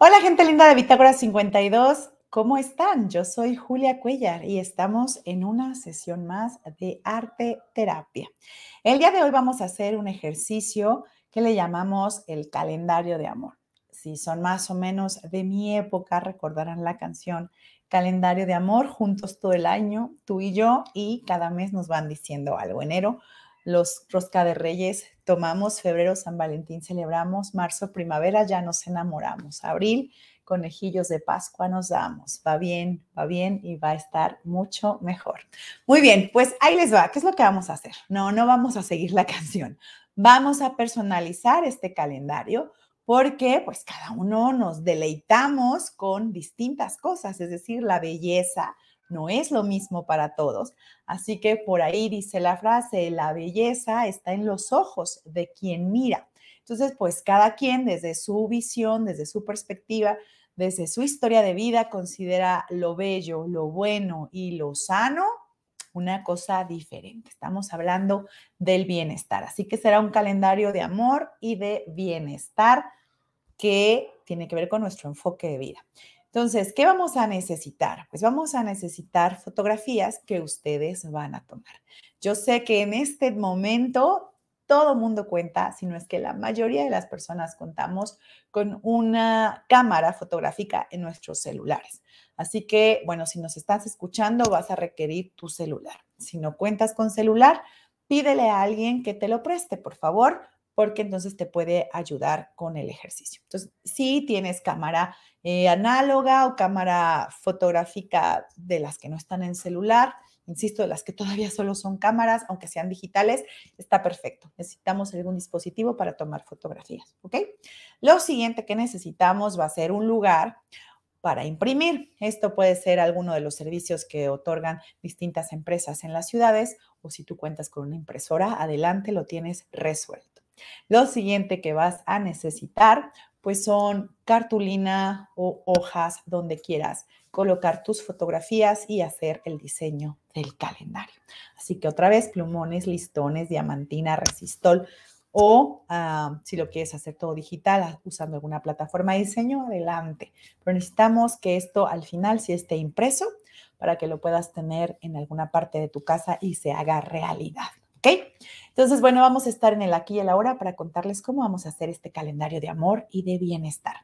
Hola gente linda de Bitácora 52, ¿cómo están? Yo soy Julia Cuellar y estamos en una sesión más de arte terapia. El día de hoy vamos a hacer un ejercicio que le llamamos el calendario de amor. Si son más o menos de mi época, recordarán la canción Calendario de Amor, juntos todo el año, tú y yo, y cada mes nos van diciendo algo. Enero, los rosca de reyes tomamos, febrero San Valentín celebramos, marzo primavera ya nos enamoramos, abril conejillos de Pascua nos damos. Va bien, va bien y va a estar mucho mejor. Muy bien, pues ahí les va. ¿Qué es lo que vamos a hacer? No, no vamos a seguir la canción. Vamos a personalizar este calendario porque pues cada uno nos deleitamos con distintas cosas, es decir, la belleza, no es lo mismo para todos. Así que por ahí dice la frase, la belleza está en los ojos de quien mira. Entonces, pues cada quien desde su visión, desde su perspectiva, desde su historia de vida, considera lo bello, lo bueno y lo sano una cosa diferente. Estamos hablando del bienestar. Así que será un calendario de amor y de bienestar que tiene que ver con nuestro enfoque de vida. Entonces, ¿qué vamos a necesitar? Pues vamos a necesitar fotografías que ustedes van a tomar. Yo sé que en este momento todo mundo cuenta, si no es que la mayoría de las personas contamos con una cámara fotográfica en nuestros celulares. Así que, bueno, si nos estás escuchando, vas a requerir tu celular. Si no cuentas con celular, pídele a alguien que te lo preste, por favor, porque entonces te puede ayudar con el ejercicio. Entonces, si tienes cámara eh, análoga o cámara fotográfica de las que no están en celular, insisto, de las que todavía solo son cámaras, aunque sean digitales, está perfecto. Necesitamos algún dispositivo para tomar fotografías, ¿ok? Lo siguiente que necesitamos va a ser un lugar para imprimir. Esto puede ser alguno de los servicios que otorgan distintas empresas en las ciudades o si tú cuentas con una impresora, adelante, lo tienes resuelto. Lo siguiente que vas a necesitar, pues son cartulina o hojas donde quieras colocar tus fotografías y hacer el diseño del calendario. Así que otra vez, plumones, listones, diamantina, resistol o ah, si lo quieres hacer todo digital ah, usando alguna plataforma de diseño, adelante. Pero necesitamos que esto al final sí esté impreso para que lo puedas tener en alguna parte de tu casa y se haga realidad. ¿Ok? Entonces, bueno, vamos a estar en el aquí y el ahora para contarles cómo vamos a hacer este calendario de amor y de bienestar.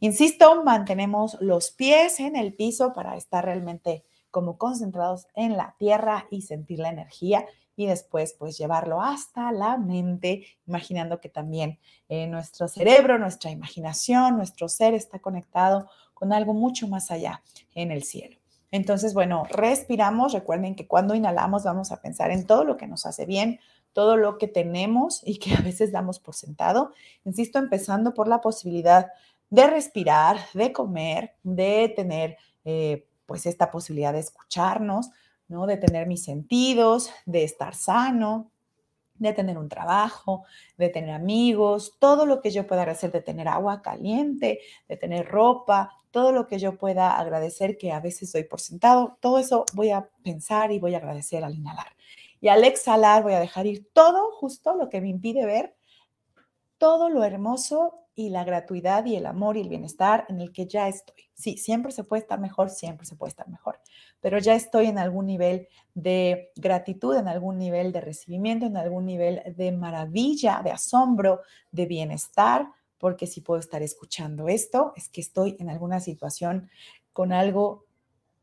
Insisto, mantenemos los pies en el piso para estar realmente como concentrados en la tierra y sentir la energía y después pues llevarlo hasta la mente, imaginando que también eh, nuestro cerebro, nuestra imaginación, nuestro ser está conectado con algo mucho más allá en el cielo. Entonces, bueno, respiramos. Recuerden que cuando inhalamos vamos a pensar en todo lo que nos hace bien, todo lo que tenemos y que a veces damos por sentado. Insisto, empezando por la posibilidad de respirar, de comer, de tener eh, pues esta posibilidad de escucharnos, ¿no? De tener mis sentidos, de estar sano, de tener un trabajo, de tener amigos, todo lo que yo pueda hacer, de tener agua caliente, de tener ropa, todo lo que yo pueda agradecer que a veces doy por sentado, todo eso voy a pensar y voy a agradecer al inhalar. Y al exhalar voy a dejar ir todo justo lo que me impide ver todo lo hermoso y la gratuidad y el amor y el bienestar en el que ya estoy. Sí, siempre se puede estar mejor, siempre se puede estar mejor, pero ya estoy en algún nivel de gratitud, en algún nivel de recibimiento, en algún nivel de maravilla, de asombro, de bienestar, porque si puedo estar escuchando esto, es que estoy en alguna situación con algo,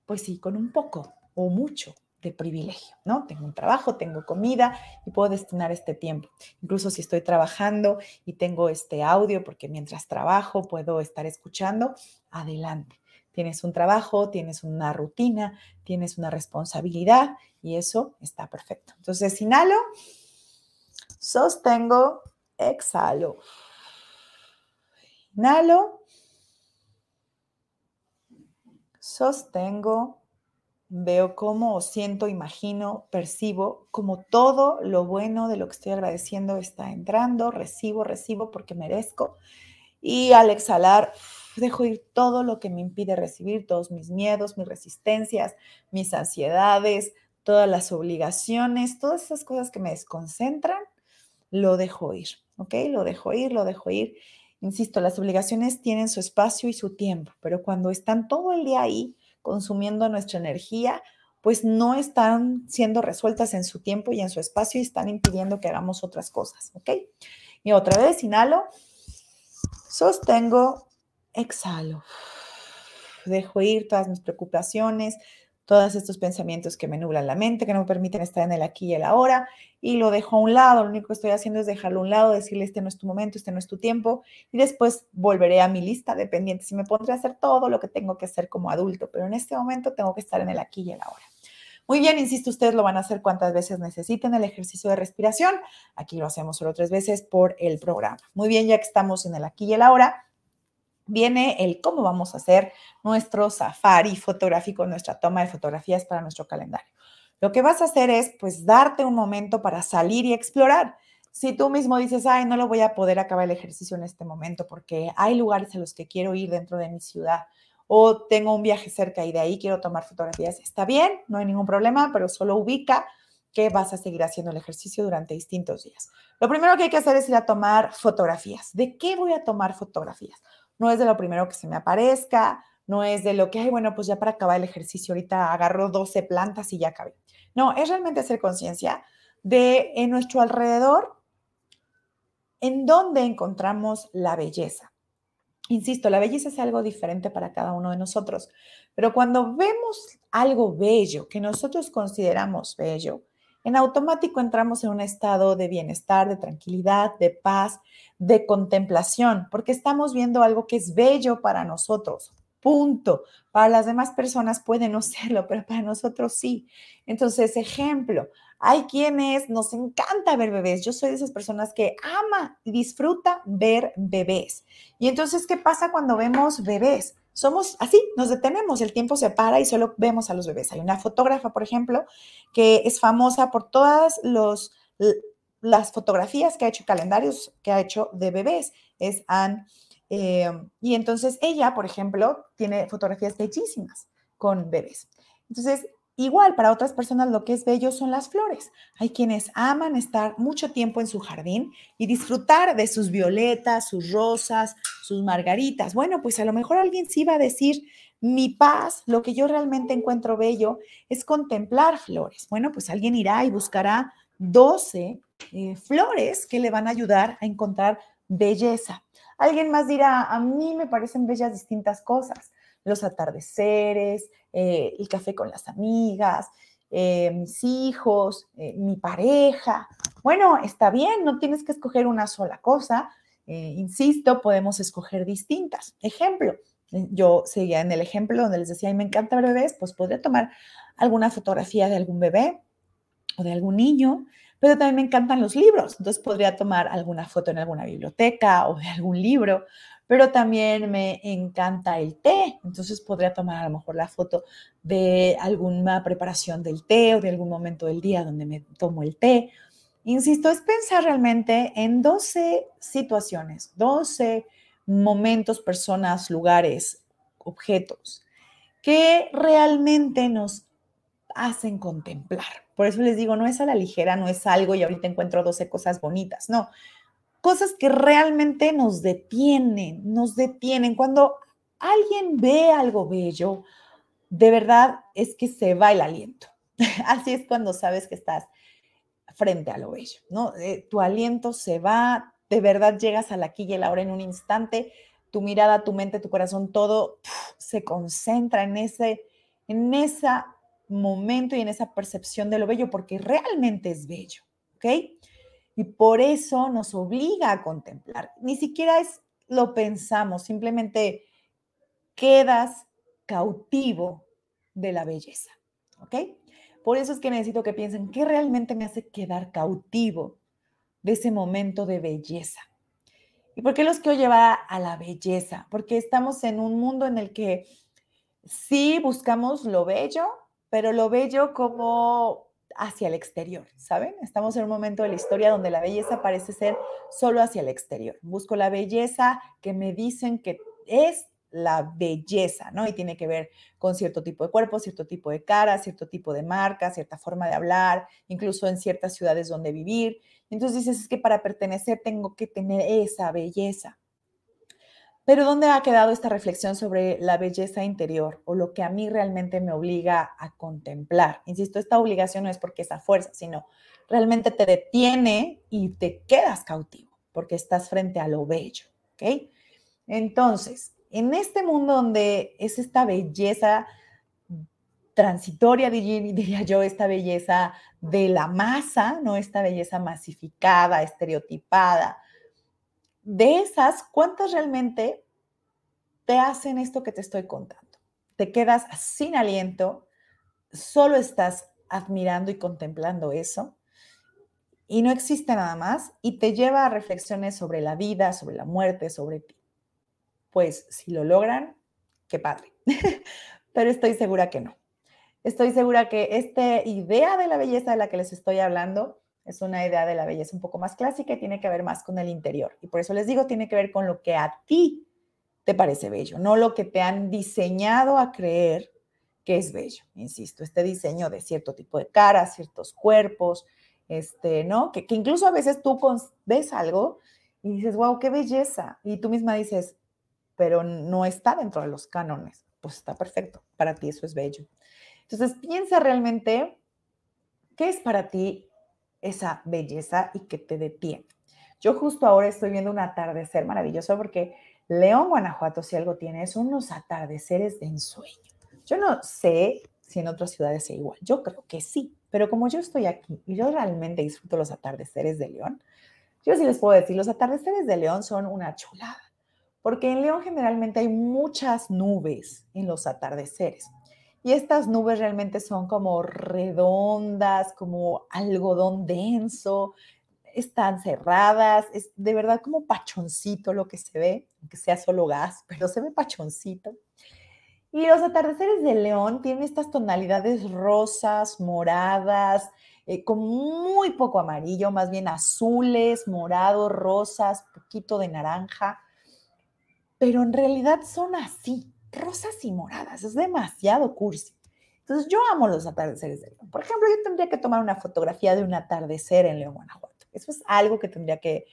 pues sí, con un poco o mucho de privilegio, ¿no? Tengo un trabajo, tengo comida y puedo destinar este tiempo. Incluso si estoy trabajando y tengo este audio, porque mientras trabajo puedo estar escuchando, adelante. Tienes un trabajo, tienes una rutina, tienes una responsabilidad y eso está perfecto. Entonces, inhalo, sostengo, exhalo. Inhalo, sostengo, veo cómo siento, imagino, percibo como todo lo bueno de lo que estoy agradeciendo está entrando, recibo, recibo porque merezco. Y al exhalar, dejo ir todo lo que me impide recibir, todos mis miedos, mis resistencias, mis ansiedades, todas las obligaciones, todas esas cosas que me desconcentran, lo dejo ir, ¿ok? Lo dejo ir, lo dejo ir. Insisto, las obligaciones tienen su espacio y su tiempo, pero cuando están todo el día ahí consumiendo nuestra energía, pues no están siendo resueltas en su tiempo y en su espacio y están impidiendo que hagamos otras cosas, ¿ok? Y otra vez, inhalo, sostengo, exhalo. Dejo ir todas mis preocupaciones, todos estos pensamientos que me nublan la mente, que no me permiten estar en el aquí y el ahora, y lo dejo a un lado. Lo único que estoy haciendo es dejarlo a un lado, decirle, este no es tu momento, este no es tu tiempo, y después volveré a mi lista de pendientes y me pondré a hacer todo lo que tengo que hacer como adulto, pero en este momento tengo que estar en el aquí y el ahora. Muy bien, insisto, ustedes lo van a hacer cuantas veces necesiten el ejercicio de respiración. Aquí lo hacemos solo tres veces por el programa. Muy bien, ya que estamos en el aquí y el ahora, viene el cómo vamos a hacer nuestro safari fotográfico, nuestra toma de fotografías para nuestro calendario. Lo que vas a hacer es, pues, darte un momento para salir y explorar. Si tú mismo dices, ay, no lo voy a poder acabar el ejercicio en este momento porque hay lugares a los que quiero ir dentro de mi ciudad o tengo un viaje cerca y de ahí quiero tomar fotografías, está bien, no hay ningún problema, pero solo ubica que vas a seguir haciendo el ejercicio durante distintos días. Lo primero que hay que hacer es ir a tomar fotografías. ¿De qué voy a tomar fotografías? No es de lo primero que se me aparezca, no es de lo que, ay, bueno, pues ya para acabar el ejercicio ahorita agarro 12 plantas y ya acabé. No, es realmente hacer conciencia de en nuestro alrededor, en dónde encontramos la belleza. Insisto, la belleza es algo diferente para cada uno de nosotros, pero cuando vemos algo bello que nosotros consideramos bello, en automático entramos en un estado de bienestar, de tranquilidad, de paz, de contemplación, porque estamos viendo algo que es bello para nosotros. Punto. Para las demás personas puede no serlo, pero para nosotros sí. Entonces, ejemplo, hay quienes nos encanta ver bebés. Yo soy de esas personas que ama y disfruta ver bebés. Y entonces, ¿qué pasa cuando vemos bebés? Somos así, nos detenemos, el tiempo se para y solo vemos a los bebés. Hay una fotógrafa, por ejemplo, que es famosa por todas los, las fotografías que ha hecho, calendarios que ha hecho de bebés. Es Anne. Eh, y entonces ella, por ejemplo, tiene fotografías bellísimas con bebés. Entonces, Igual, para otras personas lo que es bello son las flores. Hay quienes aman estar mucho tiempo en su jardín y disfrutar de sus violetas, sus rosas, sus margaritas. Bueno, pues a lo mejor alguien sí va a decir, mi paz, lo que yo realmente encuentro bello es contemplar flores. Bueno, pues alguien irá y buscará 12 eh, flores que le van a ayudar a encontrar belleza. Alguien más dirá, a mí me parecen bellas distintas cosas los atardeceres, eh, el café con las amigas, eh, mis hijos, eh, mi pareja. Bueno, está bien, no tienes que escoger una sola cosa. insisto, podemos escoger distintas. Ejemplo, yo seguía en el ejemplo donde les decía, me encanta ver bebés, pues podría tomar alguna fotografía de algún bebé o de algún niño, pero también me encantan los libros, entonces podría tomar alguna foto en alguna biblioteca o de algún libro, pero también me encanta el té, entonces podría tomar a lo mejor la foto de alguna preparación del té o de algún momento del día donde me tomo el té. Insisto, es pensar realmente en 12 situaciones, 12 momentos, personas, lugares, objetos que realmente nos hacen contemplar. Por eso les digo, no es a la ligera, no es algo y ahorita encuentro 12 cosas bonitas, no, cosas que realmente nos detienen, nos detienen. Cuando alguien ve algo bello, de verdad es que se va el aliento. Así es cuando sabes que estás frente a lo bello, ¿no? Eh, tu aliento se va, de verdad llegas a la aquí y el ahora en un instante, tu mirada, tu mente, tu corazón, todo se concentra en ese, en ese momento y en esa percepción de lo bello, porque realmente es bello, ¿ok? Y por eso nos obliga a contemplar. Ni siquiera es lo pensamos, simplemente quedas cautivo de la belleza. ¿Ok? Por eso es que necesito que piensen qué realmente me hace quedar cautivo de ese momento de belleza. ¿Y por qué los quiero llevar a la belleza? Porque estamos en un mundo en el que sí buscamos lo bello, pero lo bello como hacia el exterior, ¿saben? Estamos en un momento de la historia donde la belleza parece ser solo hacia el exterior. Busco la belleza que me dicen que es la belleza, ¿no? Y tiene que ver con cierto tipo de cuerpo, cierto tipo de cara, cierto tipo de marca, cierta forma de hablar, incluso en ciertas ciudades donde vivir. Entonces dices, es que para pertenecer tengo que tener esa belleza. Pero ¿dónde ha quedado esta reflexión sobre la belleza interior o lo que a mí realmente me obliga a contemplar? Insisto, esta obligación no es porque es a fuerza, sino realmente te detiene y te quedas cautivo porque estás frente a lo bello, ¿ok? Entonces, en este mundo donde es esta belleza transitoria, diría yo, esta belleza de la masa, no esta belleza masificada, estereotipada, de esas, ¿cuántas realmente te hacen esto que te estoy contando? Te quedas sin aliento, solo estás admirando y contemplando eso y no existe nada más y te lleva a reflexiones sobre la vida, sobre la muerte, sobre ti. Pues si lo logran, qué padre. Pero estoy segura que no. Estoy segura que esta idea de la belleza de la que les estoy hablando es una idea de la belleza un poco más clásica y tiene que ver más con el interior. Y por eso les digo, tiene que ver con lo que a ti te parece bello, no lo que te han diseñado a creer que es bello. Insisto, este diseño de cierto tipo de caras, ciertos cuerpos, este, ¿no? Que, incluso a veces tú ves algo y dices, wow, qué belleza. Y tú misma dices, pero no está dentro de los cánones. Pues está perfecto. Para ti eso es bello. Entonces piensa realmente qué es para ti esa belleza y que te detiene. Yo justo ahora estoy viendo un atardecer maravilloso porque León, Guanajuato, si algo tiene, son unos atardeceres de ensueño. Yo no sé si en otras ciudades sea igual. Yo creo que sí, pero como yo estoy aquí y yo realmente disfruto los atardeceres de León, yo sí les puedo decir, los atardeceres de León son una chulada, porque en León generalmente hay muchas nubes en los atardeceres. Y estas nubes realmente son como redondas, como algodón denso, están cerradas, es de verdad como pachoncito lo que se ve, aunque sea solo gas, pero se ve pachoncito. Y los atardeceres de León tienen estas tonalidades rosas, moradas, eh, con muy poco amarillo, más bien azules, morados, rosas, poquito de naranja, pero en realidad son así, rosas y moradas, es demasiado cursi. Entonces yo amo los atardeceres de León. Por ejemplo, yo tendría que tomar una fotografía de un atardecer en León, Guanajuato. Eso es algo que tendría que,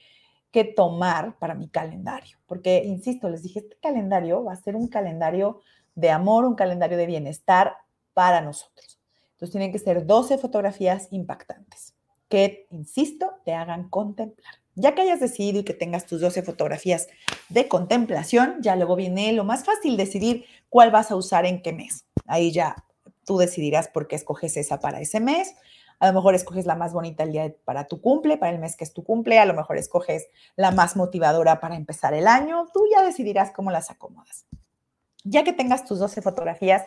que tomar para mi calendario, porque, insisto, les dije, este calendario va a ser un calendario de amor, un calendario de bienestar para nosotros. Entonces tienen que ser 12 fotografías impactantes que, insisto, te hagan contemplar. Ya que hayas decidido y que tengas tus 12 fotografías de contemplación, ya luego viene lo más fácil, decidir cuál vas a usar en qué mes. Ahí ya tú decidirás por qué escoges esa para ese mes. A lo mejor escoges la más bonita el día para tu cumple, para el mes que es tu cumple. A lo mejor escoges la más motivadora para empezar el año. Tú ya decidirás cómo las acomodas. Ya que tengas tus 12 fotografías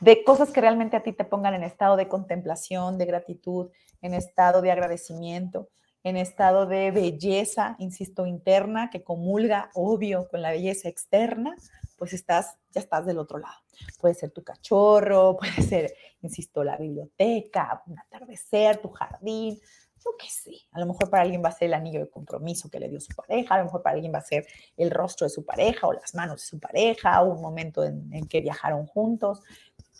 de cosas que realmente a ti te pongan en estado de contemplación, de gratitud, en estado de agradecimiento, en estado de belleza, insisto, interna, que comulga, obvio, con la belleza externa, pues estás, ya estás del otro lado. Puede ser tu cachorro, puede ser, insisto, la biblioteca, un atardecer, tu jardín, yo qué sé. A lo mejor para alguien va a ser el anillo de compromiso que le dio su pareja, a lo mejor para alguien va a ser el rostro de su pareja o las manos de su pareja, un momento en, en que viajaron juntos.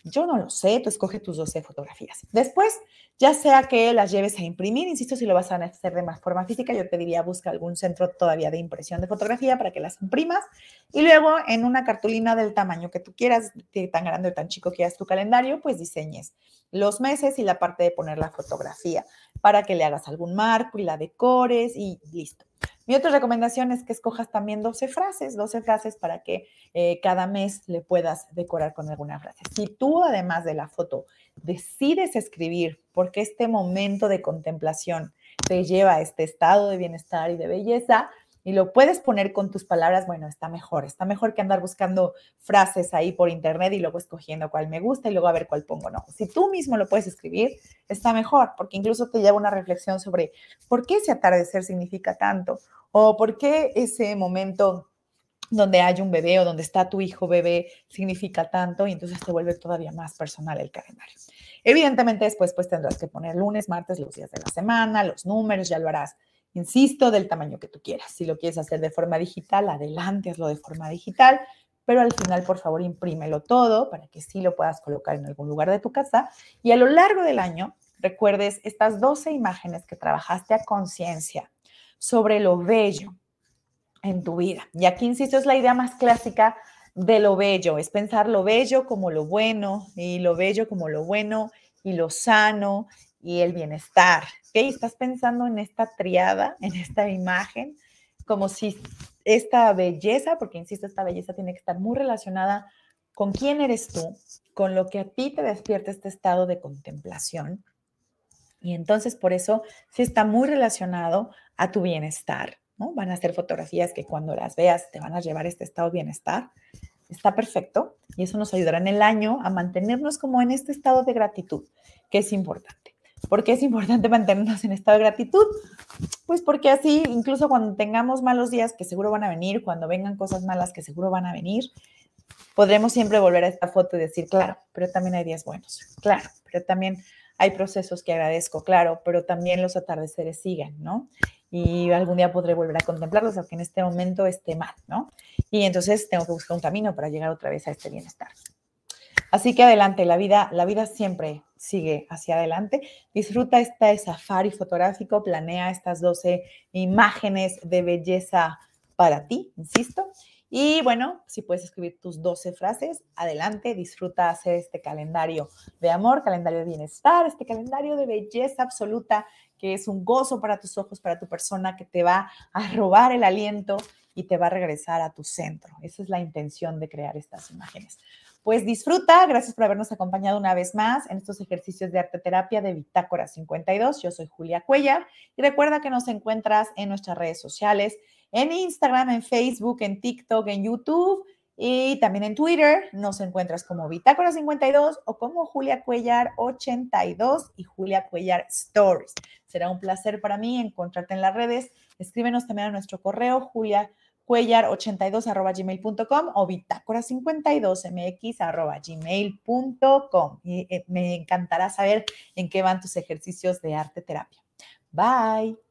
Yo no lo sé, tú escoge tus 12 fotografías. Después, ya sea que las lleves a imprimir, insisto, si lo vas a hacer de más forma física, yo te diría busca algún centro todavía de impresión de fotografía para que las imprimas y luego en una cartulina del tamaño que tú quieras, tan grande o tan chico quieras tu calendario, pues diseñes los meses y la parte de poner la fotografía para que le hagas algún marco y la decores y listo. Mi otra recomendación es que escojas también 12 frases, 12 frases para que eh, cada mes le puedas decorar con alguna frase. Si tú, además de la foto, decides escribir porque este momento de contemplación te lleva a este estado de bienestar y de belleza, y lo puedes poner con tus palabras, bueno, está mejor, está mejor que andar buscando frases ahí por internet y luego escogiendo cuál me gusta y luego a ver cuál pongo. No, si tú mismo lo puedes escribir, está mejor, porque incluso te lleva una reflexión sobre por qué ese atardecer significa tanto o por qué ese momento donde hay un bebé o donde está tu hijo bebé significa tanto y entonces te vuelve todavía más personal el calendario. Evidentemente después pues tendrás que poner lunes, martes, los días de la semana, los números, ya lo harás Insisto, del tamaño que tú quieras. Si lo quieres hacer de forma digital, adelante, hazlo de forma digital, pero al final, por favor, imprímelo todo para que sí lo puedas colocar en algún lugar de tu casa. Y a lo largo del año, recuerdes estas 12 imágenes que trabajaste a conciencia sobre lo bello, en tu vida. Y aquí, insisto, es la idea más clásica de lo bello, es pensar lo bello como lo bueno y lo bello como lo bueno y lo sano y el bienestar. ¿Ok? Estás pensando en esta triada, en esta imagen, como si esta belleza, porque insisto, esta belleza tiene que estar muy relacionada con quién eres tú, con lo que a ti te despierta este estado de contemplación. Y entonces por eso sí está muy relacionado a tu bienestar, ¿no? Van a ser fotografías que cuando las veas te van a llevar este estado de bienestar. Está perfecto y eso nos ayudará en el año a mantenernos como en este estado de gratitud, que es importante. ¿Por qué es importante mantenernos en estado de gratitud? Pues porque así, incluso cuando tengamos malos días, que seguro van a venir, cuando vengan cosas malas, que seguro van a venir, podremos siempre volver a esta foto y decir, claro, pero también hay días buenos, claro, pero también hay procesos que agradezco, claro, pero también los atardeceres siguen, ¿no? Y algún día podré volver a contemplarlos, aunque en este momento esté mal, ¿no? Y entonces tengo que buscar un camino para llegar otra vez a este bienestar. Así que adelante, la vida, la vida siempre sigue hacia adelante. Disfruta este safari fotográfico, planea estas 12 imágenes de belleza para ti, insisto. Y bueno, si puedes escribir tus 12 frases, adelante, disfruta hacer este calendario de amor, calendario de bienestar, este calendario de belleza absoluta, que es un gozo para tus ojos, para tu persona, que te va a robar el aliento y te va a regresar a tu centro. Esa es la intención de crear estas imágenes. Pues disfruta, gracias por habernos acompañado una vez más en estos ejercicios de arte terapia de Bitácora 52. Yo soy Julia Cuellar y recuerda que nos encuentras en nuestras redes sociales, en Instagram, en Facebook, en TikTok, en YouTube y también en Twitter. Nos encuentras como Bitácora 52 o como Julia Cuellar 82 y Julia Cuellar Stories. Será un placer para mí encontrarte en las redes. Escríbenos también a nuestro correo julia cuellar82 o bitácora52mx gmail.com. Y eh, me encantará saber en qué van tus ejercicios de arte terapia. Bye.